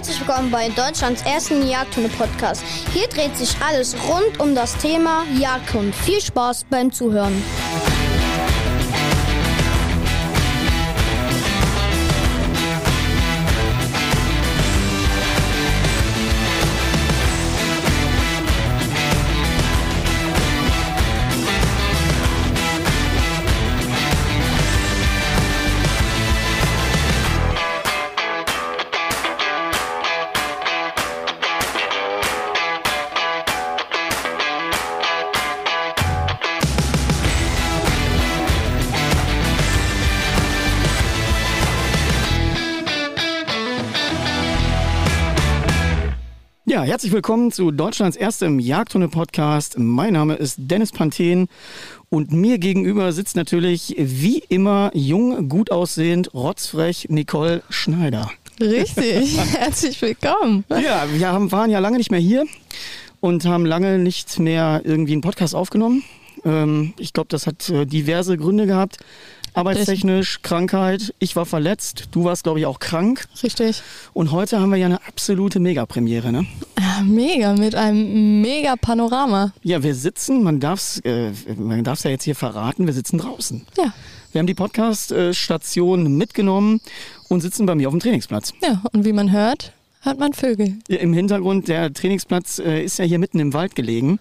Herzlich willkommen bei Deutschlands ersten Jagdhunde-Podcast. Hier dreht sich alles rund um das Thema Jagdhund. Viel Spaß beim Zuhören. Ja, herzlich willkommen zu Deutschlands erstem Jagdhunde-Podcast. Mein Name ist Dennis Panthen und mir gegenüber sitzt natürlich wie immer jung, gut aussehend, rotzfrech Nicole Schneider. Richtig, herzlich willkommen. Ja, wir haben, waren ja lange nicht mehr hier und haben lange nicht mehr irgendwie einen Podcast aufgenommen. Ähm, ich glaube, das hat äh, diverse Gründe gehabt. Arbeitstechnisch, Krankheit. Ich war verletzt. Du warst, glaube ich, auch krank. Richtig. Und heute haben wir ja eine absolute Mega-Premiere, ne? Ja, mega, mit einem mega Panorama. Ja, wir sitzen, man darf es äh, man darf's ja jetzt hier verraten, wir sitzen draußen. Ja. Wir haben die Podcast-Station mitgenommen und sitzen bei mir auf dem Trainingsplatz. Ja, und wie man hört, hört man Vögel. Im Hintergrund, der Trainingsplatz äh, ist ja hier mitten im Wald gelegen.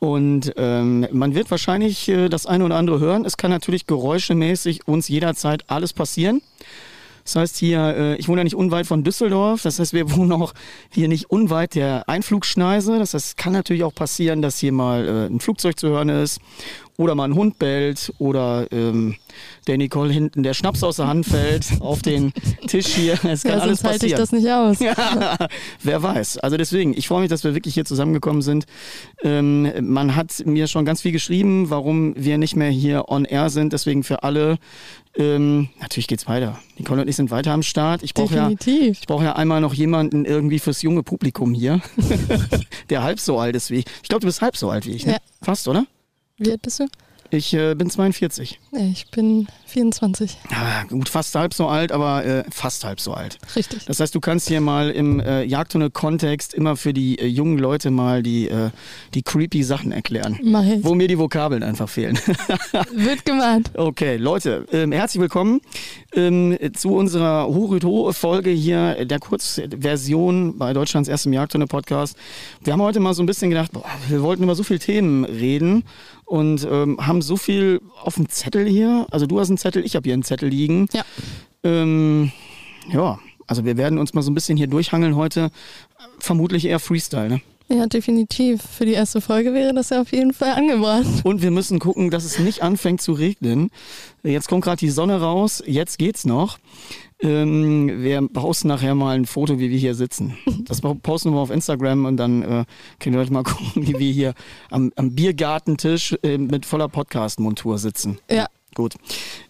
Und ähm, man wird wahrscheinlich äh, das eine oder andere hören. Es kann natürlich geräuschemäßig uns jederzeit alles passieren. Das heißt hier, äh, ich wohne ja nicht unweit von Düsseldorf. Das heißt, wir wohnen auch hier nicht unweit der Einflugschneise. Das heißt, es kann natürlich auch passieren, dass hier mal äh, ein Flugzeug zu hören ist oder mal ein Hund bellt oder ähm, der Nicole hinten der Schnaps aus der Hand fällt auf den Tisch hier. Es kann ja, alles sonst halte ich passieren. das nicht aus. Ja, wer weiß. Also deswegen, ich freue mich, dass wir wirklich hier zusammengekommen sind. Ähm, man hat mir schon ganz viel geschrieben, warum wir nicht mehr hier on air sind. Deswegen für alle, ähm, natürlich geht's weiter. Nicole und ich sind weiter am Start. Ich brauche ja, ich brauche ja einmal noch jemanden irgendwie fürs junge Publikum hier, der halb so alt ist wie ich. Ich glaube, du bist halb so alt wie ich, ne? Ja. Fast, oder? Wie alt bist du? Ich äh, bin 42. Nee, ich bin 24. Ja, gut, fast halb so alt, aber äh, fast halb so alt. Richtig. Das heißt, du kannst hier mal im äh, Jagdhunde-Kontext immer für die äh, jungen Leute mal die, äh, die creepy Sachen erklären. Mach ich. Wo mir die Vokabeln einfach fehlen. Wird gemacht. okay, Leute, ähm, herzlich willkommen ähm, zu unserer Horüt-Ho-Folge hier, der Kurzversion bei Deutschlands erstem Jagdhunde-Podcast. Wir haben heute mal so ein bisschen gedacht, boah, wir wollten über so viele Themen reden und ähm, haben so viel auf dem Zettel hier. Also du hast einen Zettel, ich habe hier einen Zettel liegen. Ja. Ähm, ja, also wir werden uns mal so ein bisschen hier durchhangeln heute. Vermutlich eher Freestyle, ne? Ja, definitiv. Für die erste Folge wäre das ja auf jeden Fall angebracht. Und wir müssen gucken, dass es nicht anfängt zu regnen. Jetzt kommt gerade die Sonne raus, jetzt geht's noch. Ähm, wir posten nachher mal ein Foto, wie wir hier sitzen. Das posten wir auf Instagram und dann äh, könnt ihr euch mal gucken, wie wir hier am, am Biergartentisch äh, mit voller Podcast-Montur sitzen. Ja. Gut.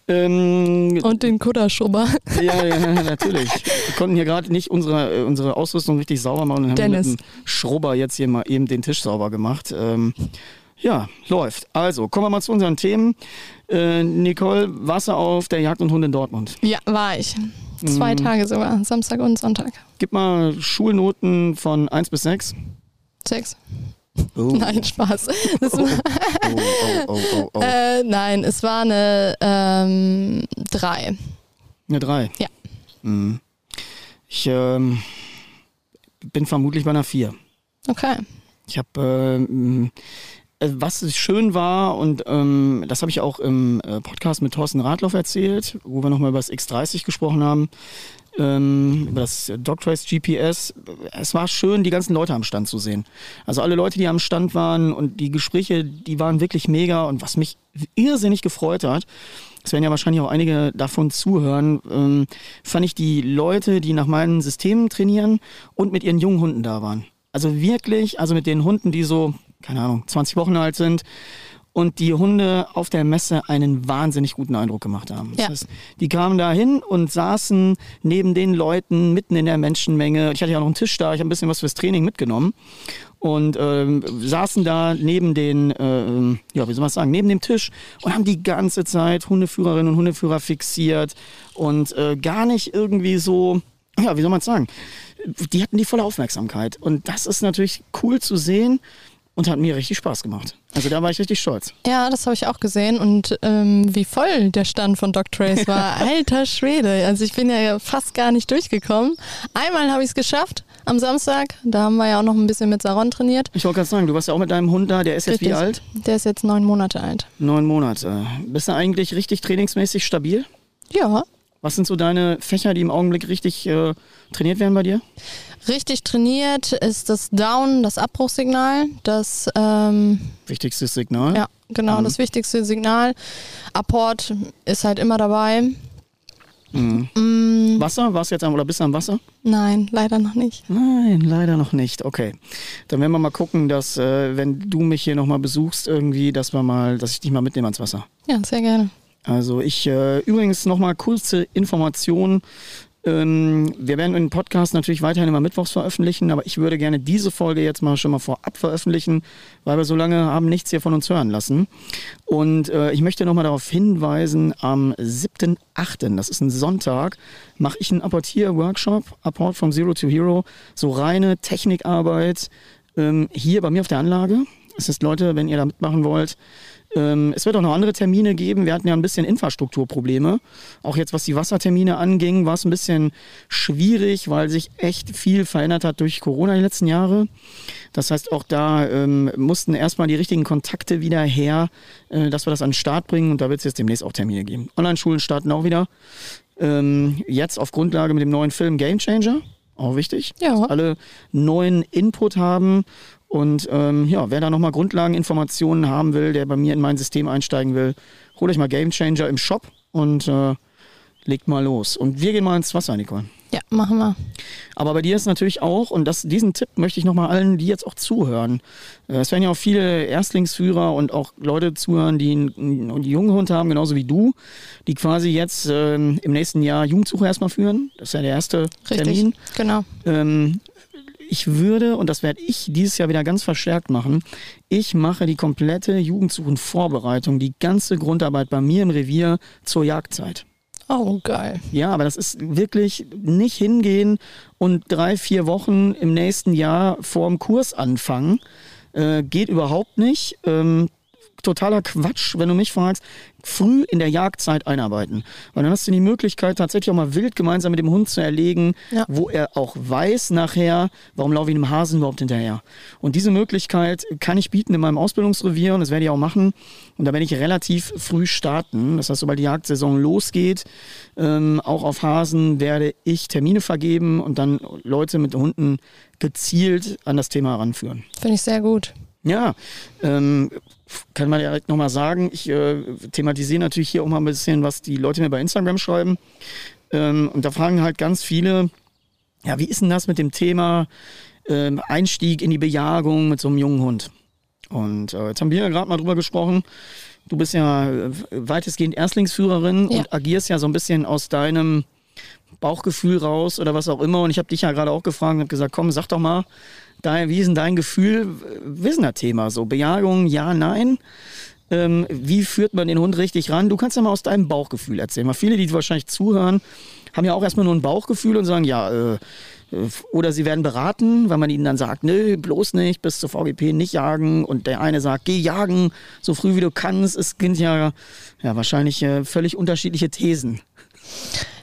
Ähm, Und den Kudderschrubber. Ja, ja, natürlich. Wir konnten hier gerade nicht unsere, äh, unsere Ausrüstung richtig sauber machen und haben Dennis. mit dem Schrubber jetzt hier mal eben den Tisch sauber gemacht. Ähm, ja, läuft. Also, kommen wir mal zu unseren Themen. Äh, Nicole, Wasser auf der Jagd und Hund in Dortmund. Ja, war ich. Zwei Tage sogar. Samstag und Sonntag. Gib mal Schulnoten von 1 bis 6. Sechs. Oh. Nein, Spaß. Das Oh, war, oh, oh, oh, oh, oh. äh, nein, es war eine ähm, drei. Eine 3. Ja. Mhm. Ich ähm, bin vermutlich bei einer 4. Okay. Ich habe, ähm, äh, was schön war und ähm, das habe ich auch im äh, Podcast mit Thorsten Radloff erzählt, wo wir nochmal über das X30 gesprochen haben, ähm, über das Dogtrace GPS. Es war schön, die ganzen Leute am Stand zu sehen. Also alle Leute, die am Stand waren und die Gespräche, die waren wirklich mega und was mich irrsinnig gefreut hat, es werden ja wahrscheinlich auch einige davon zuhören, ähm, fand ich die Leute, die nach meinen Systemen trainieren und mit ihren jungen Hunden da waren. Also wirklich, also mit den Hunden, die so, keine Ahnung, 20 Wochen alt sind und die Hunde auf der Messe einen wahnsinnig guten Eindruck gemacht haben. Das Ja. heißt, die kamen da hin und saßen neben den Leuten mitten in der Menschenmenge. Ich hatte ja noch einen Tisch da, ich habe ein bisschen was fürs Training mitgenommen und ähm, saßen da neben den, äh, ja, wie soll man sagen, neben dem Tisch und haben die ganze Zeit Hundeführerinnen und Hundeführer fixiert und äh, gar nicht irgendwie so, ja, wie soll man sagen, die hatten die volle Aufmerksamkeit. Und das ist natürlich cool zu sehen und hat mir richtig Spaß gemacht. Also da war ich richtig stolz. Ja, das habe ich auch gesehen und ähm, wie voll der Stand von Doc Trace war. Alter Schwede. Also ich bin ja fast gar nicht durchgekommen. Einmal habe ich es geschafft am Samstag. Da haben wir ja auch noch ein bisschen mit Saron trainiert. Ich wollte gerade sagen, du warst ja auch mit deinem Hund da. Der ist jetzt Richtig. wie alt? Der ist jetzt neun Monate alt. Neun Monate. Bist du eigentlich richtig trainingsmäßig stabil? Ja, Was sind so deine Fächer, die im Augenblick richtig äh, trainiert werden bei dir? Richtig trainiert ist das Down, das Abbruchssignal. Das, ähm, Wichtigstes Signal. ja, genau, Mhm. das wichtigste Signal. Apport ist halt immer dabei. Mhm. Mm, Wasser? Warst du jetzt am, oder bist du am Wasser? nein, leider noch nicht. Nein, leider noch nicht. Okay. Dann werden wir mal gucken, dass, äh, wenn du mich hier nochmal besuchst, irgendwie, dass wir mal, dass ich dich mal mitnehme ans Wasser. Ja, sehr gerne. Also ich äh, übrigens nochmal kurze Informationen. Ähm, wir werden den Podcast natürlich weiterhin immer mittwochs veröffentlichen, aber ich würde gerne diese Folge jetzt mal schon mal vorab veröffentlichen, weil wir so lange haben nichts hier von uns hören lassen. Und äh, ich möchte nochmal darauf hinweisen, am 7.8., das ist ein Sonntag, mache ich einen Apportier-Workshop, Apport from Zero to Hero, so reine Technikarbeit ähm, hier bei mir auf der Anlage. Das heißt, Leute, wenn ihr da mitmachen wollt, ähm, es wird auch noch andere Termine geben. Wir hatten ja ein bisschen Infrastrukturprobleme. Auch jetzt, was die Wassertermine anging, war es ein bisschen schwierig, weil sich echt viel verändert hat durch Corona die letzten Jahre. Das heißt, auch da ähm, mussten erstmal die richtigen Kontakte wieder her, äh, dass wir das an den Start bringen. Und da wird es jetzt demnächst auch Termine geben. Online-Schulen starten auch wieder. Ähm, jetzt auf Grundlage mit dem neuen Film Game Changer. Auch wichtig. Ja. Dass alle neuen Input haben. Und ähm, ja, wer da nochmal Grundlageninformationen haben will, der bei mir in mein System einsteigen will, holt euch mal Game Changer im Shop und äh, legt mal los. Und wir gehen mal ins Wasser, Nicole. Ja, machen wir. Aber bei dir ist natürlich auch, und das, diesen Tipp möchte ich nochmal allen, die jetzt auch zuhören. Äh, Es werden ja auch viele Erstlingsführer und auch Leute zuhören, die einen, einen jungen Hund haben, genauso wie du, die quasi jetzt ähm, im nächsten Jahr Jugendsuche erstmal führen. Das ist ja der erste Richtig. Termin. Genau. Ähm, ich würde, und das werde ich dieses Jahr wieder ganz verstärkt machen, ich mache die komplette Jugendsuchenvorbereitung, die ganze Grundarbeit bei mir im Revier zur Jagdzeit. Oh, geil. Ja, aber das ist wirklich nicht hingehen und drei, vier Wochen im nächsten Jahr vor dem Kurs anfangen. Äh, geht überhaupt nicht. Ähm, totaler Quatsch, wenn du mich fragst. Früh in der Jagdzeit einarbeiten. Weil dann hast du die Möglichkeit, tatsächlich auch mal wild gemeinsam mit dem Hund zu erlegen, Ja. wo er auch weiß nachher, warum laufe ich einem Hasen überhaupt hinterher. Und diese Möglichkeit kann ich bieten in meinem Ausbildungsrevier und das werde ich auch machen. Und da werde ich relativ früh starten. Das heißt, sobald die Jagdsaison losgeht, ähm, auch auf Hasen werde ich Termine vergeben und dann Leute mit Hunden gezielt an das Thema heranführen. Finde ich sehr gut. Ja, ähm, kann man direkt nochmal sagen, ich äh, thematisiere natürlich hier auch mal ein bisschen, was die Leute mir bei Instagram schreiben. Ähm, und da fragen halt ganz viele, ja, wie ist denn das mit dem Thema ähm, Einstieg in die Bejagung mit so einem jungen Hund? Und äh, jetzt haben wir ja gerade mal drüber gesprochen. Du bist ja äh, weitestgehend Erstlingsführerin Ja. und agierst ja so ein bisschen aus deinem Bauchgefühl raus oder was auch immer. Und ich habe dich ja gerade auch gefragt und habe gesagt, komm, sag doch mal, dein, wie ist denn dein Gefühl? Wissener-Thema, so Bejagung, ja, nein. Ähm, wie führt man den Hund richtig ran? Du kannst ja mal aus deinem Bauchgefühl erzählen. Weil viele, die wahrscheinlich zuhören, haben ja auch erstmal nur ein Bauchgefühl und sagen, ja, äh, oder sie werden beraten, weil man ihnen dann sagt, nö, bloß nicht, bis zur VGP nicht jagen. Und der eine sagt, geh jagen, so früh wie du kannst. Es sind ja, ja wahrscheinlich äh, völlig unterschiedliche Thesen.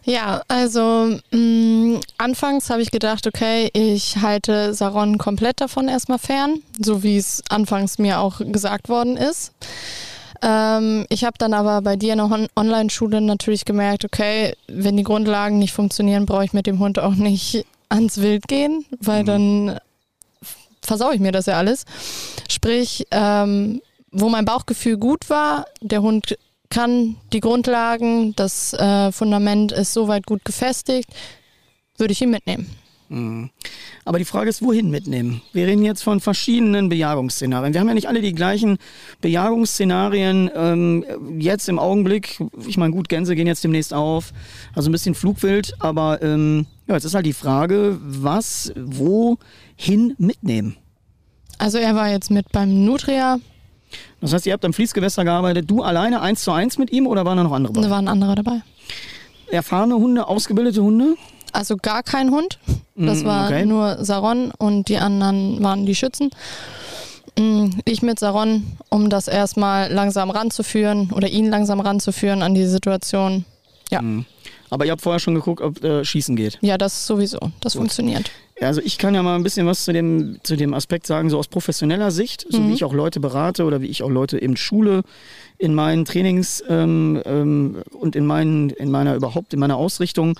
Ja, also mh, anfangs habe ich gedacht, okay, ich halte Saron komplett davon erstmal fern, so wie es anfangs mir auch gesagt worden ist. Ähm, ich habe dann aber bei dir in der On Online-Schule natürlich gemerkt, okay, wenn die Grundlagen nicht funktionieren, brauche ich mit dem Hund auch nicht ans Wild gehen, weil dann versau ich mir das ja alles. Sprich, ähm, wo mein Bauchgefühl gut war, der Hund kann die Grundlagen, das äh, Fundament ist soweit gut gefestigt, würde ich ihn mitnehmen. Mhm. Aber die Frage ist, wohin mitnehmen? Wir reden jetzt von verschiedenen Bejagungsszenarien. Wir haben ja nicht alle die gleichen Bejagungsszenarien ähm, jetzt im Augenblick. Ich meine, gut, Gänse gehen jetzt demnächst auf, also ein bisschen Flugwild, aber ähm, ja, jetzt ist halt die Frage, was, wohin mitnehmen? Also er war jetzt mit beim Nutria, Das heißt, ihr habt am Fließgewässer gearbeitet, du alleine eins zu eins mit ihm oder waren da noch andere da bei? waren andere dabei. Erfahrene Hunde, ausgebildete Hunde? also gar kein Hund. Das Mm, war okay. nur Saron und die anderen waren die Schützen. Mm, Ich mit Saron, um das erstmal langsam ranzuführen oder ihn langsam ranzuführen an die Situation. Ja, Mhm. Aber ihr habt vorher schon geguckt, ob äh, Schießen geht. ja, das sowieso. Das funktioniert. Also ich kann ja mal ein bisschen was zu dem, zu dem Aspekt sagen, so aus professioneller Sicht, so wie ich auch Leute berate oder wie ich auch Leute eben schule in meinen Trainings ähm, ähm, und in, meinen, in meiner überhaupt in meiner Ausrichtung.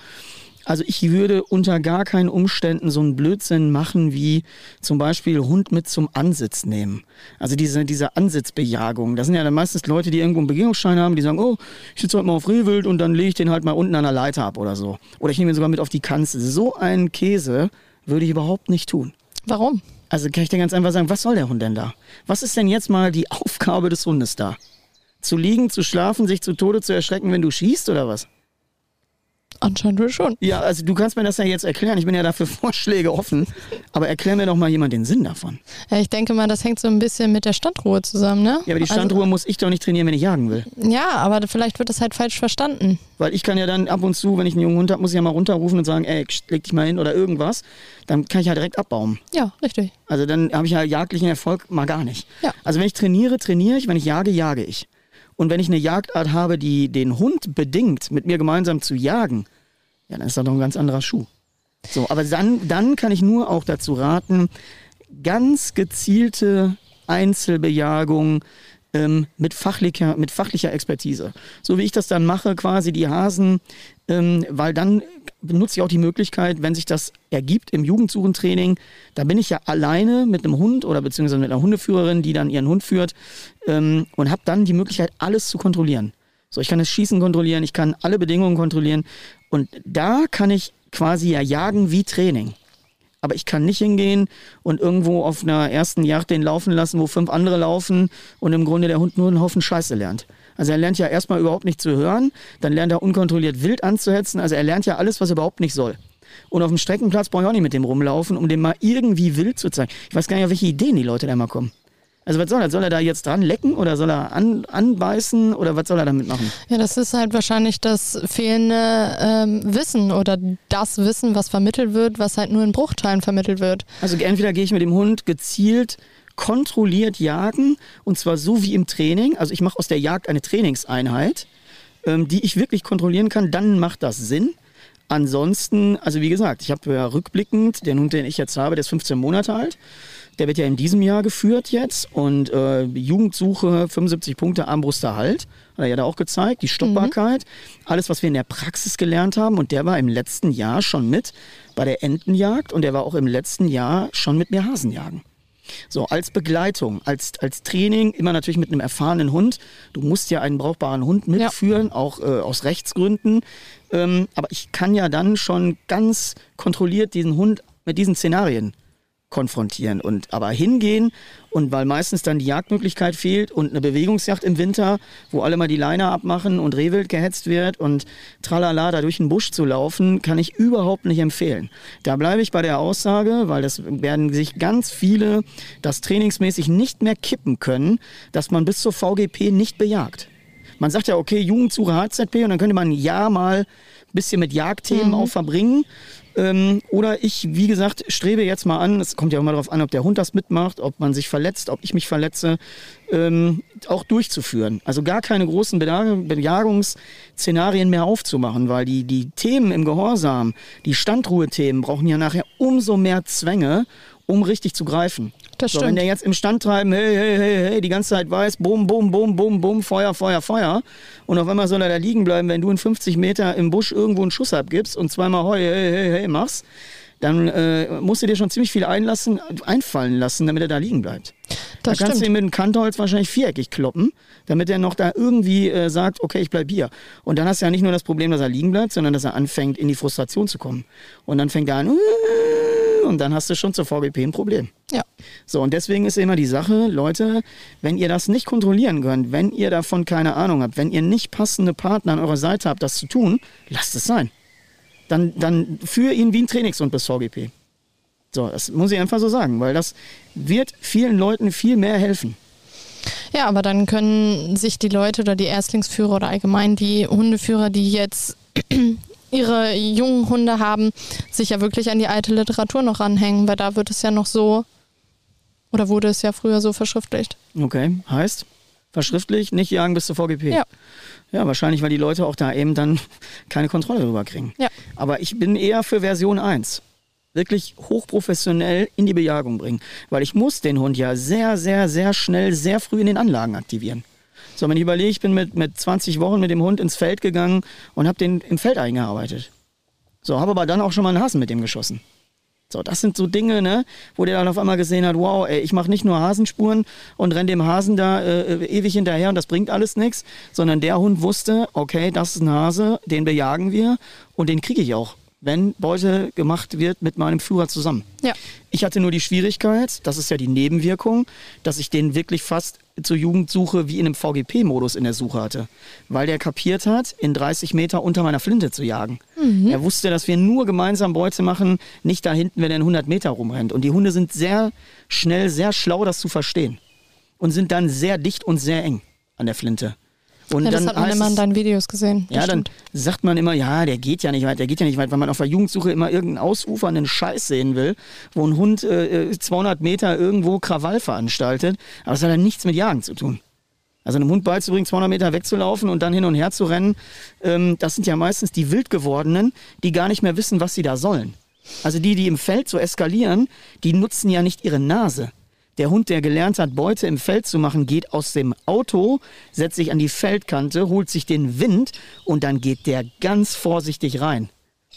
Also ich würde unter gar keinen Umständen so einen Blödsinn machen wie zum Beispiel Hund mit zum Ansitz nehmen. Also diese, diese Ansitzbejagung. Das sind ja dann meistens Leute, die irgendwo einen Begehungsschein haben, die sagen, oh, ich sitze heute mal auf Rehwild und dann lege ich den halt mal unten an der Leiter ab oder so. Oder ich nehme ihn sogar mit auf die Kanzel. So einen Käse würde ich überhaupt nicht tun. Warum? Also kann ich dir ganz einfach sagen, was soll der Hund denn da? Was ist denn jetzt mal die Aufgabe des Hundes da? Zu liegen, zu schlafen, sich zu Tode zu erschrecken, wenn du schießt oder was? Anscheinend wohl schon. Ja, also du kannst mir das ja jetzt erklären. Ich bin ja dafür Vorschläge offen. Aber erklär mir doch mal jemand den Sinn davon. Ja, ich denke mal, das hängt so ein bisschen mit der Standruhe zusammen, ne? Ja, aber die Standruhe muss ich doch nicht trainieren, wenn ich jagen will. Also, ja, aber vielleicht wird das halt falsch verstanden. Weil ich kann ja dann ab und zu, wenn ich einen jungen Hund habe, muss ich ja mal runterrufen und sagen, ey, leg dich mal hin oder irgendwas. Dann kann ich ja direkt abbauen. Ja, richtig. Also dann habe ich ja jagdlichen Erfolg mal gar nicht. Ja. Also wenn ich trainiere, trainiere ich. Wenn ich jage, jage ich. Und wenn ich eine Jagdart habe, die den Hund bedingt, mit mir gemeinsam zu jagen, ja, dann ist das doch ein ganz anderer Schuh. So, aber dann, dann kann ich nur auch dazu raten, ganz gezielte Einzelbejagung ähm, mit, fachlicher, mit fachlicher Expertise. So wie ich das dann mache, quasi die Hasen, ähm, weil dann benutze ich auch die Möglichkeit, wenn sich das ergibt im Jugendsuchentraining, da bin ich ja alleine mit einem Hund oder beziehungsweise mit einer Hundeführerin, die dann ihren Hund führt ähm, und habe dann die Möglichkeit, alles zu kontrollieren. So, ich kann das Schießen kontrollieren, ich kann alle Bedingungen kontrollieren und da kann ich quasi ja jagen wie Training. Aber ich kann nicht hingehen und irgendwo auf einer ersten Jagd den laufen lassen, wo fünf andere laufen und im Grunde der Hund nur einen Haufen Scheiße lernt. Also er lernt ja erstmal überhaupt nicht zu hören, dann lernt er unkontrolliert wild anzuhetzen, also er lernt ja alles, was er überhaupt nicht soll. Und auf dem Streckenplatz brauche ich auch nicht mit dem rumlaufen, um dem mal irgendwie wild zu zeigen. Ich weiß gar nicht, auf welche Ideen die Leute da mal kommen. Also was soll er? Soll er da jetzt dran lecken oder soll er an, anbeißen oder was soll er damit machen? Ja, das ist halt wahrscheinlich das fehlende ähm, Wissen oder das Wissen, was vermittelt wird, was halt nur in Bruchteilen vermittelt wird. Also entweder gehe ich mit dem Hund gezielt kontrolliert jagen und zwar so wie im Training. Also ich mache aus der Jagd eine Trainingseinheit, ähm, die ich wirklich kontrollieren kann. Dann macht das Sinn. Ansonsten, also wie gesagt, ich habe ja rückblickend, den Hund, den ich jetzt habe, der ist 15 Monate alt. Der wird ja in diesem Jahr geführt jetzt und äh, Jugendsuche 75 Punkte Armbruster Halt, hat er ja da auch gezeigt, die Stoppbarkeit, alles was wir in der Praxis gelernt haben und der war im letzten Jahr schon mit bei der Entenjagd und der war auch im letzten Jahr schon mit mir Hasenjagen. So, als Begleitung, als, als Training, immer natürlich mit einem erfahrenen Hund. Du musst ja einen brauchbaren Hund mitführen, auch äh, aus Rechtsgründen. Ähm, aber ich kann ja dann schon ganz kontrolliert diesen Hund mit diesen Szenarien konfrontieren und aber hingehen und weil meistens dann die Jagdmöglichkeit fehlt und eine Bewegungsjagd im Winter, wo alle mal die Leine abmachen und Rehwild gehetzt wird und tralala da durch den Busch zu laufen, kann ich überhaupt nicht empfehlen. Da bleibe ich bei der Aussage, weil das werden sich ganz viele das trainingsmäßig nicht mehr kippen können, dass man bis zur VGP nicht bejagt. Man sagt ja, okay, Jugendsuche HZP und dann könnte man Jahr mal bisschen mit Jagdthemen auch verbringen. Ähm, oder ich, wie gesagt, strebe jetzt mal an, es kommt ja auch mal darauf an, ob der Hund das mitmacht, ob man sich verletzt, ob ich mich verletze, ähm, auch durchzuführen. Also gar keine großen Bejag- Bejagungsszenarien mehr aufzumachen, weil die, die Themen im Gehorsam, die Standruhethemen brauchen ja nachher umso mehr Zwänge, um richtig zu greifen. Das so, wenn stimmt. der jetzt im Stand treiben, hey, hey, hey, hey, die ganze Zeit weiß, bum, bum, bum, bum, bum, Feuer, Feuer, Feuer. Und auf einmal soll er da liegen bleiben, wenn du in 50 Meter im Busch irgendwo einen Schuss abgibst und zweimal heu, hey, hey, hey machst, dann äh, musst du dir schon ziemlich viel einlassen, einfallen lassen, damit er da liegen bleibt. Das da kannst stimmt. du ihn mit dem Kantholz wahrscheinlich viereckig kloppen, damit er noch da irgendwie äh, sagt, okay, ich bleib hier. Und dann hast du ja nicht nur das Problem, dass er liegen bleibt, sondern dass er anfängt, in die Frustration zu kommen. Und dann fängt er an, und dann hast du schon zur VGP ein Problem. Ja. So, und deswegen ist immer die Sache, Leute, wenn ihr das nicht kontrollieren könnt, wenn ihr davon keine Ahnung habt, wenn ihr nicht passende Partner an eurer Seite habt, das zu tun, lasst es sein. Dann, dann führe ihn wie ein Trainingshund bis VGP. So, das muss ich einfach so sagen, weil das wird vielen Leuten viel mehr helfen. Ja, aber dann können sich die Leute oder die Erstlingsführer oder allgemein die Hundeführer, die jetzt ihre jungen Hunde haben, sich ja wirklich an die alte Literatur noch ranhängen, weil da wird es ja noch so, oder wurde es ja früher so verschriftlicht. Okay, heißt verschriftlich, nicht jagen bis zur VGP. Ja. Ja, wahrscheinlich, weil die Leute auch da eben dann keine Kontrolle drüber kriegen. Ja. Aber ich bin eher für Version 1. Wirklich hochprofessionell in die Bejagung bringen. Weil ich muss den Hund ja sehr, sehr, sehr schnell, sehr früh in den Anlagen aktivieren. So, wenn ich überlege, ich bin mit, mit 20 Wochen mit dem Hund ins Feld gegangen und habe den im Feld eingearbeitet. So, habe aber dann auch schon mal einen Hasen mit dem geschossen. So, das sind so Dinge, ne, wo der dann auf einmal gesehen hat, wow, ey, ich mache nicht nur Hasenspuren und renn dem Hasen da äh, ewig hinterher und das bringt alles nichts, sondern der Hund wusste, okay, das ist ein Hase, den bejagen wir und den kriege ich auch, wenn Beute gemacht wird mit meinem Führer zusammen. Ja. Ich hatte nur die Schwierigkeit, das ist ja die Nebenwirkung, dass ich den wirklich fast zur Jugendsuche wie in einem VGP-Modus in der Suche hatte. Weil der kapiert hat, in 30 Meter unter meiner Flinte zu jagen. Er wusste, dass wir nur gemeinsam Beute machen, nicht da hinten, wenn er in 100 Meter rumrennt. Und die Hunde sind sehr schnell, sehr schlau, das zu verstehen. Und sind dann sehr dicht und sehr eng an der Flinte. Und ja, das dann hat man immer in es- deinen Videos gesehen. Ja, dann sagt man immer, ja, der geht ja nicht weit, der geht ja nicht weit, weil man auf der Jugendsuche immer irgendeinen ausufernden Scheiß sehen will, wo ein Hund äh, 200 Meter irgendwo Krawall veranstaltet. Aber das hat ja nichts mit Jagen zu tun. Also einem Hund beizubringen, 200 Meter wegzulaufen und dann hin und her zu rennen, ähm, das sind ja meistens die Wildgewordenen, die gar nicht mehr wissen, was sie da sollen. Also die, die im Feld so eskalieren, die nutzen ja nicht ihre Nase. Der Hund, der gelernt hat, Beute im Feld zu machen, geht aus dem Auto, setzt sich an die Feldkante, holt sich den Wind und dann geht der ganz vorsichtig rein.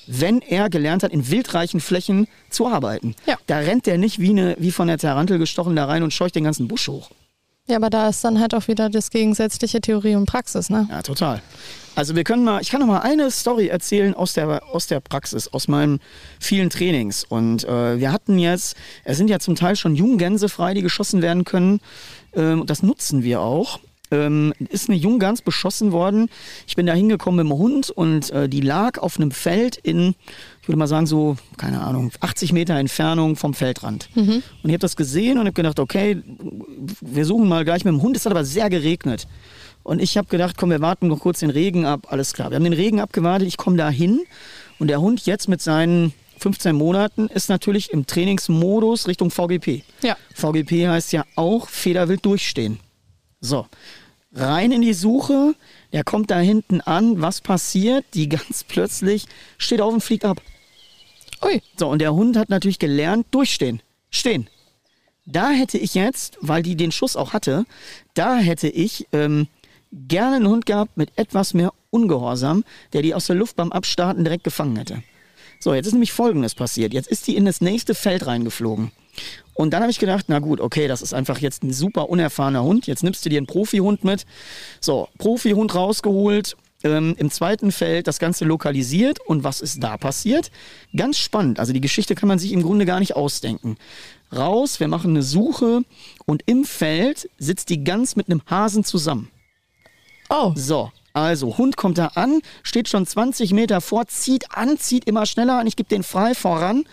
Wenn er gelernt hat, in wildreichen Flächen zu arbeiten. Ja. Da rennt der nicht wie, eine, wie von der Tarantel gestochen da rein und scheucht den ganzen Busch hoch. Ja, aber da ist dann halt auch wieder das gegensätzliche Theorie und Praxis, ne? Ja, total. Also wir können mal, ich kann noch mal eine Story erzählen aus der, aus der Praxis, aus meinen vielen Trainings. Und äh, wir hatten jetzt, es sind ja zum Teil schon Junggänse frei, die geschossen werden können. Ähm, das nutzen wir auch. Ähm, ist eine Junggans beschossen worden. Ich bin da hingekommen mit dem Hund und äh, die lag auf einem Feld in, ich würde mal sagen, so, keine Ahnung, 80 Meter Entfernung vom Feldrand. Und ich habe das gesehen und habe gedacht, okay, wir suchen mal gleich mit dem Hund. Es hat aber sehr geregnet. Und ich habe gedacht, komm, wir warten noch kurz den Regen ab. Alles klar. Wir haben den Regen abgewartet. Ich komme da hin. Und der Hund jetzt mit seinen 15 Monaten ist natürlich im Trainingsmodus Richtung VGP. Ja. VGP heißt ja auch Federwild durchstehen. So, rein in die Suche. Der kommt da hinten an. Was passiert? Die ganz plötzlich steht auf und fliegt ab. Ui. So, und der Hund hat natürlich gelernt, durchstehen. Stehen. Da hätte ich jetzt, weil die den Schuss auch hatte, da hätte ich ähm, gerne einen Hund gehabt mit etwas mehr Ungehorsam, der die aus der Luft beim Abstarten direkt gefangen hätte. So, jetzt ist nämlich Folgendes passiert. Jetzt ist die in das nächste Feld reingeflogen. Und dann habe ich gedacht, na gut, okay, das ist einfach jetzt ein super unerfahrener Hund. Jetzt nimmst du dir einen Profihund mit. So, Profihund rausgeholt, ähm, im zweiten Feld das Ganze lokalisiert. Und was ist da passiert? Ganz spannend. Also die Geschichte kann man sich im Grunde gar nicht ausdenken. Raus, wir machen eine Suche und im Feld sitzt die Gans mit einem Hasen zusammen. Oh, So, also Hund kommt da an, steht schon 20 Meter vor, zieht an, zieht immer schneller an. Ich gebe den frei voran,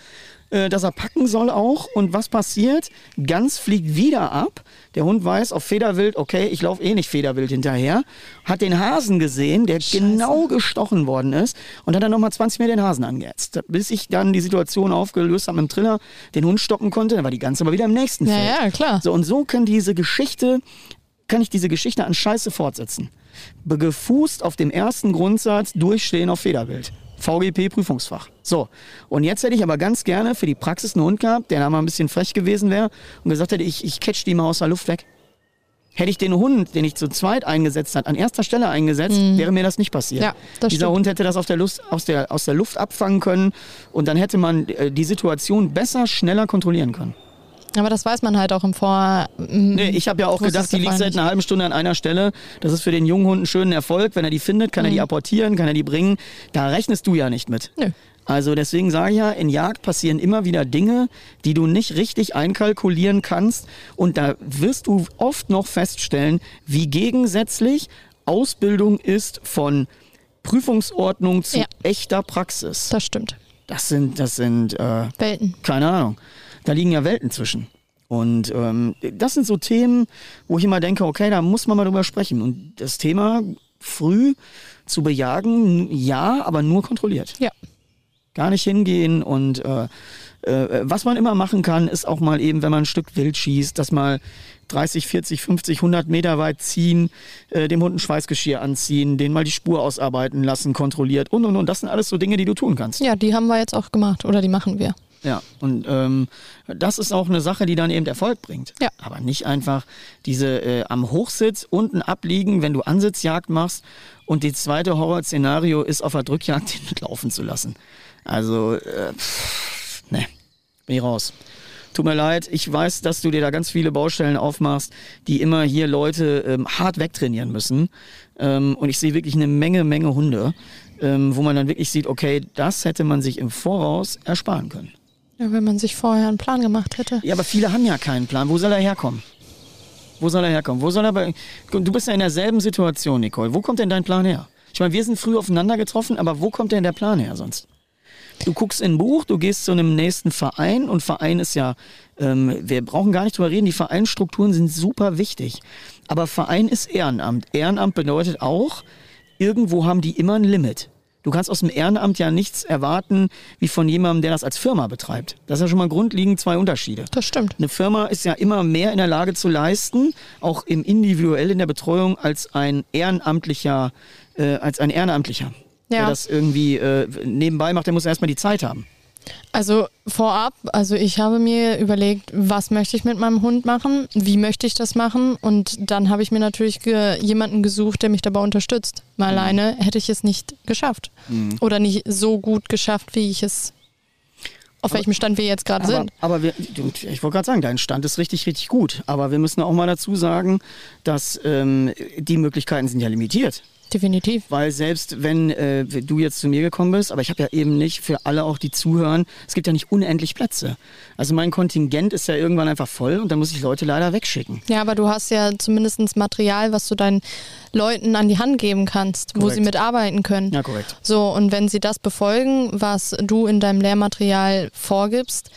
äh, dass er packen soll auch. Und was passiert? Gans fliegt wieder ab. Der Hund weiß auf Federwild, okay, ich laufe eh nicht Federwild hinterher. Hat den Hasen gesehen, der genau gestochen worden ist. Und hat dann nochmal 20 Meter den Hasen angehetzt. Bis ich dann die Situation aufgelöst habe mit dem Triller, den Hund stoppen konnte. Dann war die Gans aber wieder im nächsten Ja, Feld. ja, klar. So, und so kann diese Geschichte, kann ich diese Geschichte an Scheiße fortsetzen. Be- Gefußt auf dem ersten Grundsatz, durchstehen auf Federbild. VGP-Prüfungsfach. So, und jetzt hätte ich aber ganz gerne für die Praxis einen Hund gehabt, der da mal ein bisschen frech gewesen wäre und gesagt hätte, ich, ich catch die mal aus der Luft weg. Hätte ich den Hund, den ich zu zweit eingesetzt hat, an erster Stelle eingesetzt, wäre mir das nicht passiert. Ja, das Dieser stimmt. Hund hätte das auf der, Lust, aus, der, aus der Luft abfangen können und dann hätte man äh, die Situation besser, schneller kontrollieren können. Aber das weiß man halt auch im Vor. Nee, ich habe ja auch gedacht, die liegt seit einer halben Stunde an einer Stelle. Das ist für den jungen Hund ein schöner Erfolg. Wenn er die findet, kann er die apportieren, kann er die bringen. Da rechnest du ja nicht mit. Nö. Also deswegen sage ich ja, in Jagd passieren immer wieder Dinge, die du nicht richtig einkalkulieren kannst. Und da wirst du oft noch feststellen, wie gegensätzlich Ausbildung ist von Prüfungsordnung zu Ja. echter Praxis. Das stimmt. Das sind, das sind äh, Welten. keine Ahnung. Da liegen ja Welten zwischen. Und ähm, das sind so Themen, wo ich immer denke, okay, da muss man mal drüber sprechen. Und das Thema früh zu bejagen, ja, aber nur kontrolliert. Ja. Gar nicht hingehen und äh, äh, was man immer machen kann, ist auch mal eben, wenn man ein Stück Wild schießt, das mal 30, 40, 50, 100 Meter weit ziehen, äh, dem Hund ein Schweißgeschirr anziehen, den mal die Spur ausarbeiten lassen, kontrolliert und und und. Das sind alles so Dinge, die du tun kannst. Ja, die haben wir jetzt auch gemacht oder die machen wir. Ja, und ähm, das ist auch eine Sache, die dann eben Erfolg bringt. Ja. Aber nicht einfach diese äh, am Hochsitz unten abliegen, wenn du Ansitzjagd machst und die zweite Horrorszenario ist, auf der Drückjagd den laufen zu lassen. Also, äh, ne, bin ich raus. Tut mir leid, ich weiß, dass du dir da ganz viele Baustellen aufmachst, die immer hier Leute ähm, hart wegtrainieren müssen. Ähm, und ich sehe wirklich eine Menge, Menge Hunde, ähm, wo man dann wirklich sieht, okay, das hätte man sich im Voraus ersparen können. Ja, wenn man sich vorher einen Plan gemacht hätte. Ja, aber viele haben ja keinen Plan. Wo soll er herkommen? Wo soll er herkommen? Wo soll er bei. Du bist ja in derselben Situation, Nicole. Wo kommt denn dein Plan her? Ich meine, wir sind früh aufeinander getroffen, aber wo kommt denn der Plan her sonst? Du guckst in ein Buch, du gehst zu einem nächsten Verein und Verein ist ja, ähm, wir brauchen gar nicht drüber reden, die Vereinsstrukturen sind super wichtig. Aber Verein ist Ehrenamt. Ehrenamt bedeutet auch, irgendwo haben die immer ein Limit. Du kannst aus dem Ehrenamt ja nichts erwarten wie von jemandem, der das als Firma betreibt. Das ist ja schon mal grundlegend zwei Unterschiede. Das stimmt. Eine Firma ist ja immer mehr in der Lage zu leisten, auch im individuell in der Betreuung als ein ehrenamtlicher, äh, als ein Ehrenamtlicher. Ja. Der das irgendwie äh, nebenbei macht, der muss erstmal die Zeit haben. Also vorab, also ich habe mir überlegt, was möchte ich mit meinem Hund machen, wie möchte ich das machen und dann habe ich mir natürlich ge jemanden gesucht, der mich dabei unterstützt. Mal Mhm. alleine hätte ich es nicht geschafft oder nicht so gut geschafft, wie ich es auf welchem Stand wir jetzt gerade Aber, sind. aber wir, ich wollte gerade sagen, dein Stand ist richtig, richtig gut. Aber wir müssen auch mal dazu sagen, dass ähm, die Möglichkeiten sind ja limitiert. Definitiv. Weil selbst wenn äh, du jetzt zu mir gekommen bist, aber ich habe ja eben nicht für alle auch, die zuhören, es gibt ja nicht unendlich Plätze. Also mein Kontingent ist ja irgendwann einfach voll und dann muss ich Leute leider wegschicken. Ja, aber du hast ja zumindest Material, was du deinen Leuten an die Hand geben kannst, wo Korrekt. sie mitarbeiten können. Ja, korrekt. So, und wenn sie das befolgen, was du in deinem Lehrmaterial vorgibst,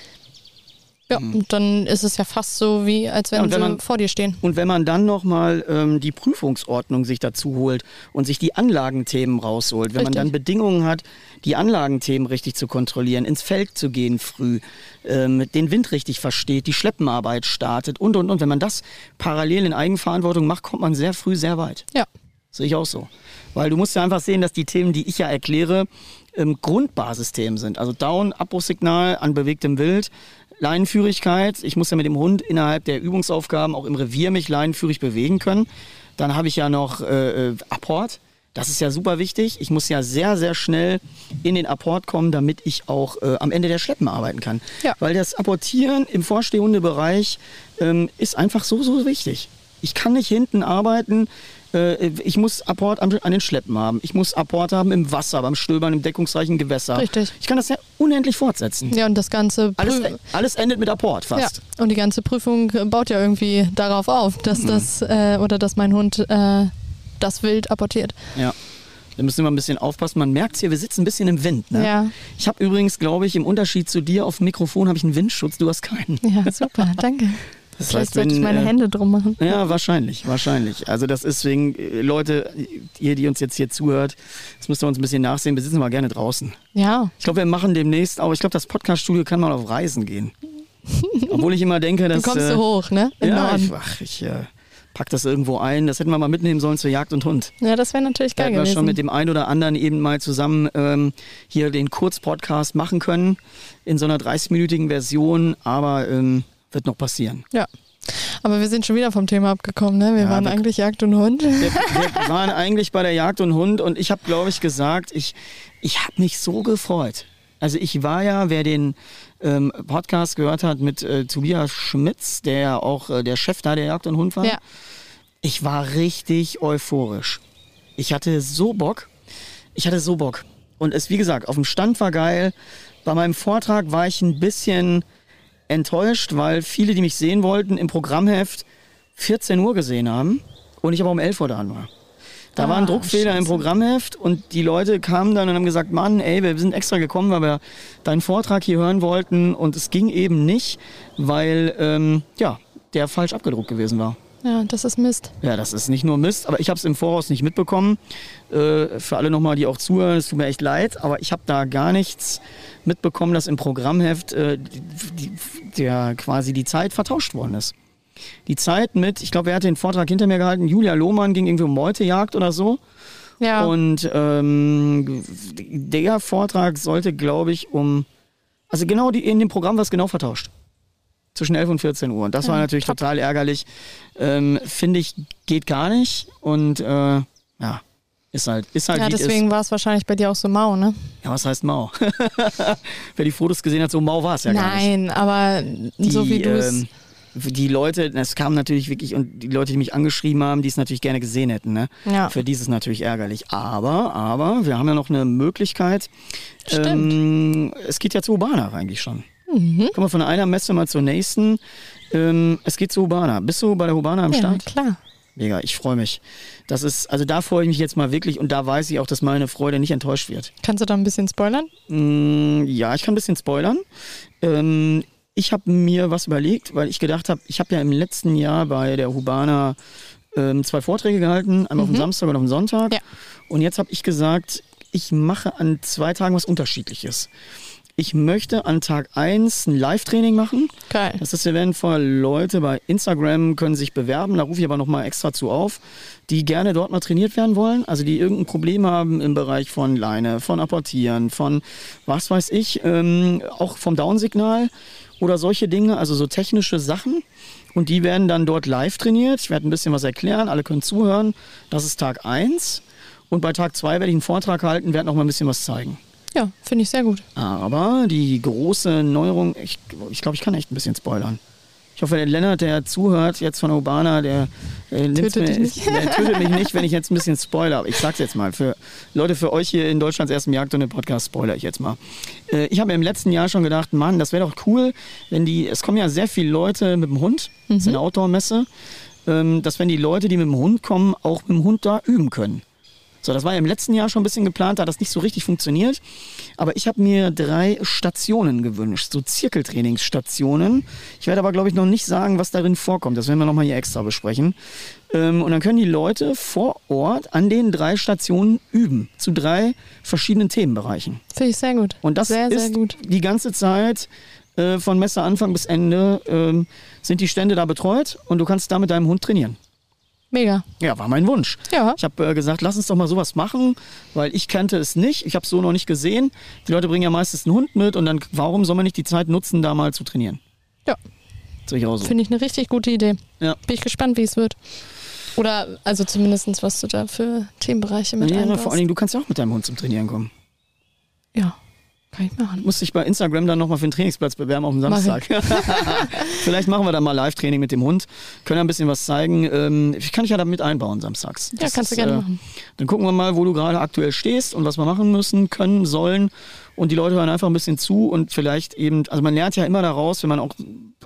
ja, dann ist es ja fast so, wie als wenn, Mhm. Ja, und wenn sie man- vor dir stehen. Und wenn man dann nochmal ähm, die Prüfungsordnung sich dazu holt und sich die Anlagenthemen rausholt, wenn man Richtig. dann Bedingungen hat, die Anlagenthemen richtig zu kontrollieren, ins Feld zu gehen früh, ähm, den Wind richtig versteht, die Schleppenarbeit startet und, und, und. Wenn man das parallel in Eigenverantwortung macht, kommt man sehr früh sehr weit. Ja. Sehe ich auch so. Weil du musst ja einfach sehen, dass die Themen, die ich ja erkläre, ähm, Grundbasisthemen sind. Also Down, Abbruchsignal an bewegtem Wild, Leinenführigkeit. Ich muss ja mit dem Hund innerhalb der Übungsaufgaben auch im Revier mich leinenführig bewegen können. Dann habe ich ja noch äh, äh, Apport. Das ist ja super wichtig. Ich muss ja sehr, sehr schnell in den Apport kommen, damit ich auch äh, am Ende der Schleppen arbeiten kann. Ja. Weil das Apportieren im Vorstehhundebereich ähm, ist einfach so, so wichtig. Ich kann nicht hinten arbeiten. Äh, ich muss Apport an, den Schleppen haben. Ich muss Apport haben im Wasser, beim Stöbern, im deckungsreichen Gewässer. Richtig. Ich kann das ja unendlich fortsetzen. Ja, und das ganze Alles, alles endet mit Apport ja. fast. Und die ganze Prüfung baut ja irgendwie darauf auf, Mhm. dass das äh, oder dass mein Hund äh, das Wild apportiert. Ja. Da müssen wir ein bisschen aufpassen. Man merkt hier, wir sitzen ein bisschen im Wind. Ne? Ja. Ich habe übrigens, glaube ich, im Unterschied zu dir auf dem Mikrofon habe ich einen Windschutz. Du hast keinen. Ja, super, danke. Das Vielleicht heißt, sollte ich wenn, meine äh, Hände drum machen. Ja, wahrscheinlich, wahrscheinlich. Also das ist wegen, äh, Leute, ihr, die uns jetzt hier zuhört, das müsst ihr uns ein bisschen nachsehen. Wir sitzen mal gerne draußen. Ja, Ich glaube, wir machen demnächst auch, ich glaube, das Podcast-Studio kann mal auf Reisen gehen. Obwohl ich immer denke, dass... du kommst äh, so hoch, ne? Im Ja, Norden. ich, ach, ich äh, pack das irgendwo ein. Das hätten wir mal mitnehmen sollen zur Jagd und Hund. Ja, das wäre natürlich Da geil hätten wir gewesen. schon mit dem einen oder anderen eben mal zusammen ähm, hier den Kurzpodcast machen können. In so einer 30-minütigen Version. Aber ähm, wird noch passieren. ja. Aber wir sind schon wieder vom Thema abgekommen, ne? Wir Ja, waren wir- eigentlich Jagd und Hund. Wir, wir waren eigentlich bei der Jagd und Hund und ich habe, glaube ich, gesagt, ich, ich habe mich so gefreut. Also ich war ja, wer den ähm, Podcast gehört hat mit äh, Tobias Schmitz, der ja auch äh, der Chef da der Jagd und Hund war. Ja. Ich war richtig euphorisch. Ich hatte so Bock. Ich hatte so Bock. Und es, wie gesagt, auf dem Stand war geil. Bei meinem Vortrag war ich ein bisschen enttäuscht, weil viele, die mich sehen wollten, im Programmheft 14 Uhr gesehen haben und ich aber um 11 Uhr dran war. Da war ein Ah, Druckfehler im scheiße. Programmheft und die Leute kamen dann und haben gesagt, Mann, ey, wir sind extra gekommen, weil wir deinen Vortrag hier hören wollten und es ging eben nicht, weil ähm, ja, der falsch abgedruckt gewesen war. Ja, das ist Mist. Ja, das ist nicht nur Mist, aber ich habe es im Voraus nicht mitbekommen. Äh, für alle nochmal, die auch zuhören, es tut mir echt leid, aber ich habe da gar nichts mitbekommen, dass im Programmheft äh, die, der quasi die Zeit vertauscht worden ist. Die Zeit mit, ich glaube, wer hat den Vortrag hinter mir gehalten? Julia Lohmann ging irgendwie um Meutejagd oder so. Ja. Und ähm, der Vortrag sollte, glaube ich, um. Also genau die, in dem Programm war es genau vertauscht. Zwischen 11 und 14 Uhr. Und das Ja, war natürlich top. total ärgerlich. Ähm, Finde ich, geht gar nicht. Und äh, ja, ist halt, ist halt ja, deswegen war es wahrscheinlich bei dir auch so mau, ne? Ja, was heißt mau? Wer die Fotos gesehen hat, so mau war es ja gar nicht. Nein, aber so wie du es. ähm, die Leute, es kam natürlich wirklich, und die Leute, die mich angeschrieben haben, die es natürlich gerne gesehen hätten, ne? Ja. Für die ist es natürlich ärgerlich. Aber, aber, wir haben ja noch eine Möglichkeit. Stimmt. Ähm, es geht ja zu Urbana eigentlich schon. Mhm. Kommen wir von einer Messe mal zur nächsten. Ähm, es geht zu Urbana. Bist du bei der Urbana am Ja, Start? klar. Mega, ich freue mich. Das ist, also da freue ich mich jetzt mal wirklich und da weiß ich auch, dass meine Freude nicht enttäuscht wird. Kannst du da ein bisschen spoilern? Mm, Ja, ich kann ein bisschen spoilern. Ähm, ich habe mir was überlegt, weil ich gedacht habe, ich habe ja im letzten Jahr bei der Hubana ähm, zwei Vorträge gehalten, einmal auf dem Samstag und auf dem Sonntag. Ja. Und jetzt habe ich gesagt, ich mache an zwei Tagen was Unterschiedliches. Ich möchte an Tag 1 ein Live-Training machen. Geil. Das ist eventuell Leute bei Instagram können sich bewerben, da rufe ich aber nochmal extra zu auf, die gerne dort mal trainiert werden wollen, also die irgendein Problem haben im Bereich von Leine, von Apportieren, von was weiß ich, ähm, auch vom Downsignal oder solche Dinge, also so technische Sachen. Und die werden dann dort live trainiert. Ich werde ein bisschen was erklären, alle können zuhören. Das ist Tag 1. Und bei Tag 2 werde ich einen Vortrag halten, werde noch mal ein bisschen was zeigen. Ja, finde ich sehr gut. Aber die große Neuerung, ich, ich glaube, ich kann echt ein bisschen spoilern. Ich hoffe, der Lennart, der zuhört jetzt von Urbana, der, äh, Tötet mir, nicht. der tötet mich nicht, wenn ich jetzt ein bisschen spoiler. Ich sag's jetzt mal. Für Leute, für euch hier in Deutschlands ersten Jagd- und Podcast spoiler ich jetzt mal. Äh, ich habe im letzten Jahr schon gedacht, Mann, das wäre doch cool, wenn die, es kommen ja sehr viele Leute mit dem Hund, das ist eine Outdoor-Messe, ähm, dass wenn die Leute, die mit dem Hund kommen, auch mit dem Hund da üben können. So, das war ja im letzten Jahr schon ein bisschen geplant, da hat das nicht so richtig funktioniert. Aber ich habe mir drei Stationen gewünscht, so Zirkeltrainingsstationen. Ich werde aber, glaube ich, noch nicht sagen, was darin vorkommt. Das werden wir nochmal hier extra besprechen. Ähm, und dann können die Leute vor Ort an den drei Stationen üben, zu drei verschiedenen Themenbereichen. Finde ich sehr gut. Und das sehr, ist sehr gut. die ganze Zeit äh, von Messeanfang bis Ende ähm, sind die Stände da betreut und du kannst da mit deinem Hund trainieren. Mega. Ja, war mein Wunsch. Ja. Ich habe äh, gesagt, lass uns doch mal sowas machen, weil ich kannte es nicht. Ich habe es so noch nicht gesehen. Die Leute bringen ja meistens einen Hund mit und dann, warum soll man nicht die Zeit nutzen, da mal zu trainieren? Ja, Sehe ich auch so. finde ich eine richtig gute Idee. Ja. Bin ich gespannt, wie es wird. Oder also zumindest, was du da für Themenbereiche mit Ja, einbaust. vor allen Dingen, du kannst ja auch mit deinem Hund zum Trainieren kommen. ja, kann ich machen. Du musst dich bei Instagram dann nochmal für einen Trainingsplatz bewerben auf dem ich. Samstag. Vielleicht machen wir da mal Live-Training mit dem Hund. Können ja ein bisschen was zeigen. Ähm, ich kann dich ja da mit einbauen samstags. Ja, kannst du gerne machen. Dann gucken wir mal, wo du gerade aktuell stehst und was wir machen müssen, können, sollen. Und die Leute hören einfach ein bisschen zu und vielleicht eben, also man lernt ja immer daraus, wenn man auch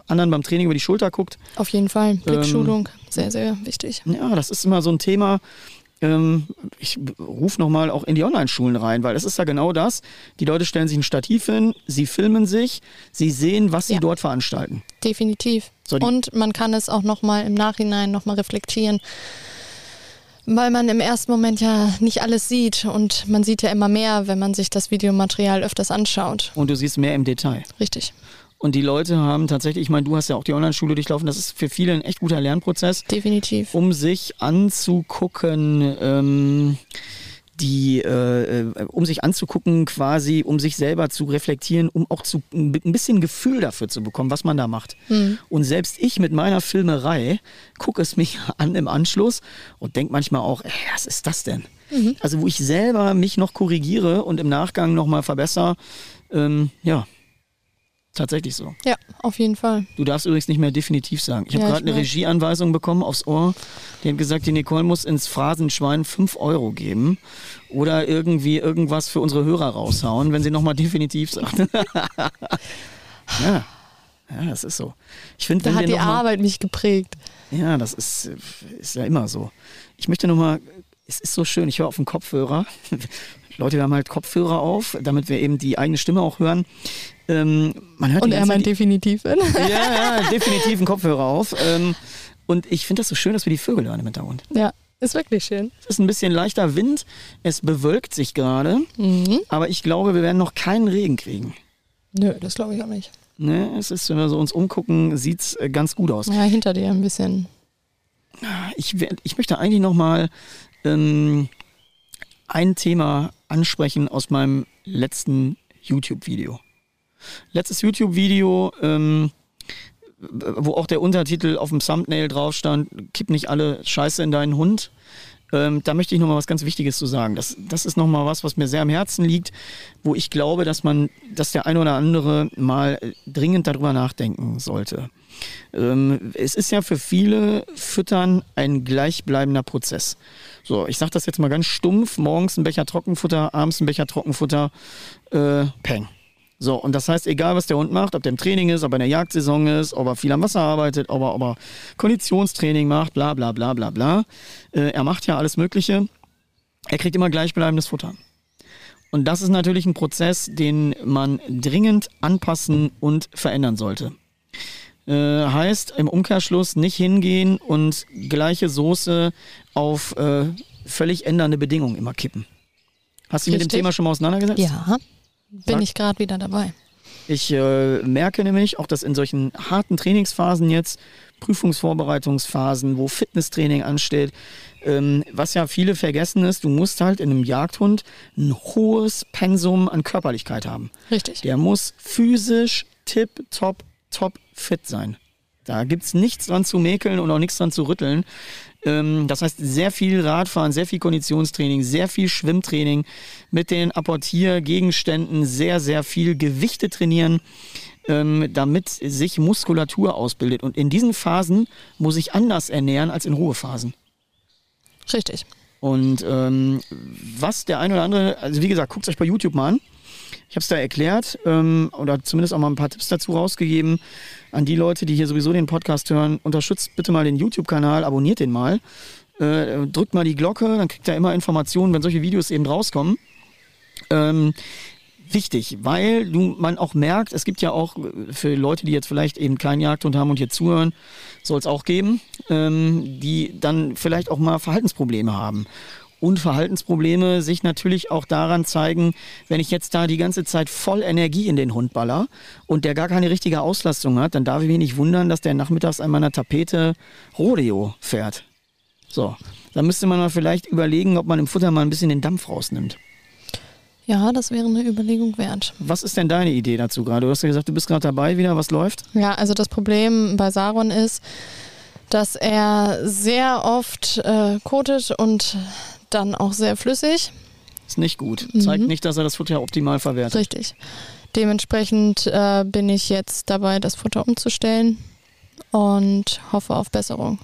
anderen beim Training über die Schulter guckt. Auf jeden Fall. Ähm, Blickschulung, sehr, sehr wichtig. Ja, das ist immer so ein Thema. Ähm, ich rufe nochmal auch in die Online-Schulen rein, weil es ist ja genau das. Die Leute stellen sich ein Stativ hin, sie filmen sich, sie sehen, was sie Ja. dort veranstalten. Definitiv. So, Und man kann es auch nochmal im Nachhinein nochmal reflektieren. Weil man im ersten Moment ja nicht alles sieht und man sieht ja immer mehr, wenn man sich das Videomaterial öfters anschaut. Und du siehst mehr im Detail. Richtig. Und die Leute haben tatsächlich, ich meine, du hast ja auch die Online-Schule durchlaufen, das ist für viele ein echt guter Lernprozess. Definitiv. um sich anzugucken, ähm, die, äh, äh, um sich anzugucken, quasi, um sich selber zu reflektieren, um auch zu, ein bisschen Gefühl dafür zu bekommen, was man da macht. Und selbst ich mit meiner Filmerei gucke es mich an im Anschluss und denke manchmal auch, ey, was ist das denn? Also wo ich selber mich noch korrigiere und im Nachgang nochmal verbessere, ähm, ja, tatsächlich so. Ja, auf jeden Fall. Du darfst übrigens nicht mehr definitiv sagen. Ich habe Ja, gerade eine. Regieanweisung bekommen aufs Ohr. Die hat gesagt, die Nicole muss ins Phrasenschwein 5 Euro geben oder irgendwie irgendwas für unsere Hörer raushauen, wenn sie nochmal definitiv sagt. ja. ja, das ist so. Ich finde, Da hat die Arbeit mich geprägt. ja, das ist, ist ja immer so. Ich möchte nochmal, es ist so schön, ich höre auf den Kopfhörer. Leute, wir haben halt Kopfhörer auf, damit wir eben die eigene Stimme auch hören. Ähm, man hört Und er meint definitiv. ja, ja, definitiv einen Kopfhörer auf. Ähm, Und ich finde das so schön, dass wir die Vögel hören im Hintergrund. Ja, ist wirklich schön. Es ist ein bisschen leichter Wind, es bewölkt sich gerade, Mhm. aber ich glaube, wir werden noch keinen Regen kriegen. Nö, das glaube ich auch nicht. Ne? Es ist, wenn wir so uns umgucken, sieht es ganz gut aus. Ja, hinter dir ein bisschen. Ich, ich möchte eigentlich noch mal ähm, ein Thema ansprechen aus meinem letzten YouTube-Video. Letztes YouTube-Video, ähm, wo auch der Untertitel auf dem Thumbnail drauf stand, kipp nicht alle Scheiße in deinen Hund. Ähm, da möchte ich noch mal was ganz Wichtiges zu sagen. Das, das ist noch mal was, was mir sehr am Herzen liegt, wo ich glaube, dass man, dass der ein oder andere mal äh, dringend darüber nachdenken sollte. Ähm, es ist ja für viele Füttern ein gleichbleibender Prozess. So, ich sage das jetzt mal ganz stumpf: morgens ein Becher Trockenfutter, abends ein Becher Trockenfutter, äh, peng. So, und das heißt, egal was der Hund macht, ob der im Training ist, ob er in der Jagdsaison ist, ob er viel am Wasser arbeitet, ob er, ob er Konditionstraining macht, bla bla bla bla bla. Äh, er macht ja alles Mögliche. Er kriegt immer gleichbleibendes Futter. Und das ist natürlich ein Prozess, den man dringend anpassen und verändern sollte. Äh, heißt im Umkehrschluss nicht hingehen und gleiche Soße auf äh, völlig ändernde Bedingungen immer kippen. Hast du dich mit dem. Thema schon mal auseinandergesetzt? Ja, bin Sag. ich gerade wieder dabei. Ich äh, merke nämlich auch, dass in solchen harten Trainingsphasen jetzt, Prüfungsvorbereitungsphasen, wo Fitnesstraining ansteht, ähm, was ja viele vergessen ist, du musst halt in einem Jagdhund ein hohes Pensum an Körperlichkeit haben. Richtig. Der muss physisch tip, top, top fit sein. Da gibt's nichts dran zu mäkeln und auch nichts dran zu rütteln. Ähm, das heißt, sehr viel Radfahren, sehr viel Konditionstraining, sehr viel Schwimmtraining mit den Apportiergegenständen, sehr, sehr viel Gewichte trainieren, ähm, damit sich Muskulatur ausbildet. Und in diesen Phasen muss ich anders ernähren als in Ruhephasen. Richtig. Und ähm, was der eine oder andere, also wie gesagt, guckt euch bei YouTube mal an. Ich habe es da erklärt ähm, oder zumindest auch mal ein paar Tipps dazu rausgegeben an die Leute, die hier sowieso den Podcast hören. Unterstützt bitte mal den YouTube-Kanal, abonniert den mal, äh, drückt mal die Glocke, dann kriegt ihr immer Informationen, wenn solche Videos eben rauskommen. Ähm, wichtig, weil du, man auch merkt, es gibt ja auch äh, für Leute, die jetzt vielleicht eben keinen Jagdhund haben und hier zuhören, soll es auch geben, ähm, die dann vielleicht auch mal Verhaltensprobleme haben. Und Verhaltensprobleme sich natürlich auch daran zeigen, wenn ich jetzt da die ganze Zeit voll Energie in den Hund baller und der gar keine richtige Auslastung hat, dann darf ich mich nicht wundern, dass der nachmittags an meiner Tapete Rodeo fährt. So, da müsste man mal vielleicht überlegen, ob man im Futter mal ein bisschen den Dampf rausnimmt. Ja, das wäre eine Überlegung wert. Was ist denn deine Idee dazu gerade? Du hast ja gesagt, du bist gerade dabei wieder, was läuft? Ja, also das Problem bei Saron ist, dass er sehr oft äh, kotet und dann auch sehr flüssig. Ist nicht gut. Mhm. Zeigt nicht, dass er das Futter optimal verwertet. Richtig. Dementsprechend äh, bin ich jetzt dabei, das Futter umzustellen und hoffe auf Besserung.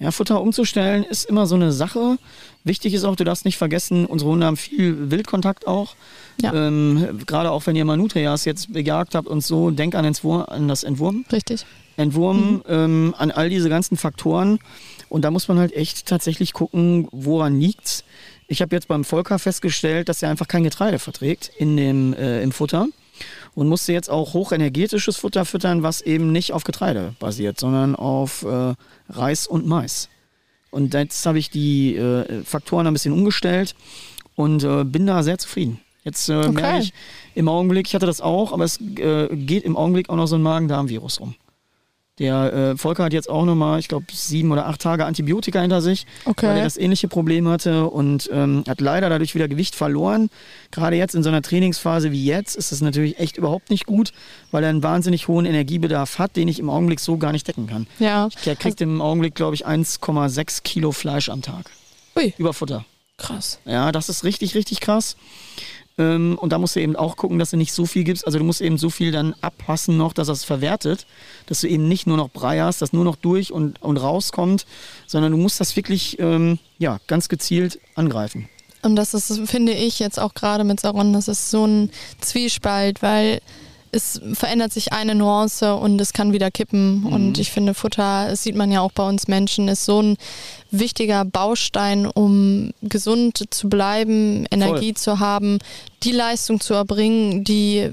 Ja, Futter umzustellen ist immer so eine Sache. Wichtig ist auch, du darfst nicht vergessen, unsere Hunde haben viel Wildkontakt auch. Ja. Ähm, Gerade auch wenn ihr Manutrias jetzt bejagt habt und so, denk an, Entwur an das Entwurmen. Richtig. Entwurmen, ähm, an all diese ganzen Faktoren. Und da muss man halt echt tatsächlich gucken, woran liegt's. Ich habe jetzt beim Volker festgestellt, dass er einfach kein Getreide verträgt in dem, äh, im Futter und musste jetzt auch hochenergetisches Futter füttern, was eben nicht auf Getreide basiert, sondern auf äh, Reis und Mais. Und jetzt habe ich die äh, Faktoren ein bisschen umgestellt und äh, bin da sehr zufrieden. Jetzt äh, merke ich im Augenblick, ich hatte das auch, aber es äh, geht im Augenblick auch noch so ein Magen-Darm-Virus rum. Der äh, Volker hat jetzt auch nochmal, ich glaube, sieben oder acht Tage Antibiotika hinter sich, Okay. weil er das ähnliche Problem hatte und ähm, hat leider dadurch wieder Gewicht verloren. Gerade jetzt in so einer Trainingsphase wie jetzt ist das natürlich echt überhaupt nicht gut, weil er einen wahnsinnig hohen Energiebedarf hat, den ich im Augenblick so gar nicht decken kann. Ja. Der kriegt im Augenblick, glaube ich, 1,6 Kilo Fleisch am Tag. Ui, Über Futter. krass. Ja, das ist richtig, richtig krass. Ähm, und da musst du eben auch gucken, dass du nicht so viel gibst. Also du musst eben so viel dann abpassen noch, dass das verwertet. Dass du eben nicht nur noch Brei hast, das nur noch durch und, und rauskommt, sondern du musst das wirklich ähm, ja, ganz gezielt angreifen. Und das ist, finde ich, jetzt auch gerade mit Saron, das ist so ein Zwiespalt, weil es verändert sich eine Nuance und es kann wieder kippen. Und ich finde, Futter, das sieht man ja auch bei uns Menschen, ist so ein wichtiger Baustein, um gesund zu bleiben, Energie zu haben, die Leistung zu erbringen, die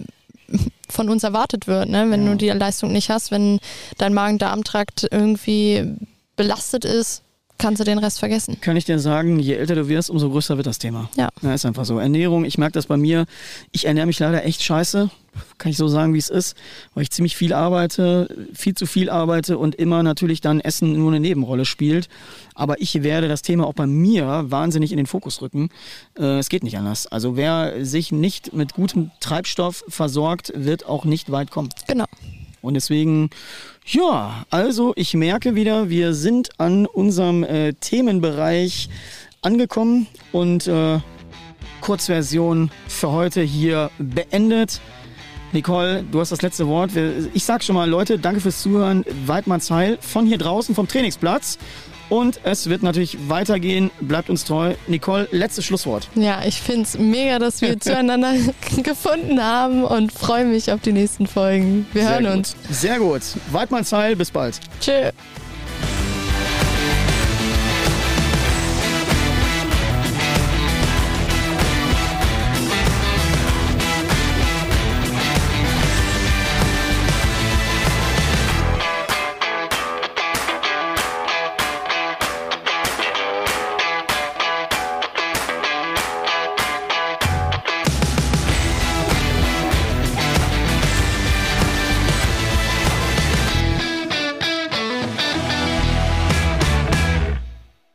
von uns erwartet wird. Ne? Wenn Ja. du die Leistung nicht hast, wenn dein Magen-Darm-Trakt irgendwie belastet ist, kannst du den Rest vergessen. Kann ich dir sagen, je älter du wirst, umso größer wird das Thema. Ja. ja ist einfach so. Ernährung, ich merke das bei mir. Ich ernähre mich leider echt scheiße. Kann ich so sagen, wie es ist, weil ich ziemlich viel arbeite, viel zu viel arbeite und immer natürlich dann Essen nur eine Nebenrolle spielt. Aber ich werde das Thema auch bei mir wahnsinnig in den Fokus rücken. Äh, es geht nicht anders. Also wer sich nicht mit gutem Treibstoff versorgt, wird auch nicht weit kommen. Genau. Und deswegen, ja, also ich merke wieder, wir sind an unserem äh, Themenbereich angekommen und äh, Kurzversion für heute hier beendet. Nicole, du hast das letzte Wort. Ich sag schon mal, Leute, danke fürs Zuhören. Weidmanns Heil von hier draußen vom Trainingsplatz. Und es wird natürlich weitergehen. Bleibt uns treu. Nicole, letztes Schlusswort. Ja, ich finde es mega, dass wir zueinander gefunden haben und freue mich auf die nächsten Folgen. Wir Sehr hören gut. uns. Sehr gut. Weidmanns Heil, bis bald. Tschö.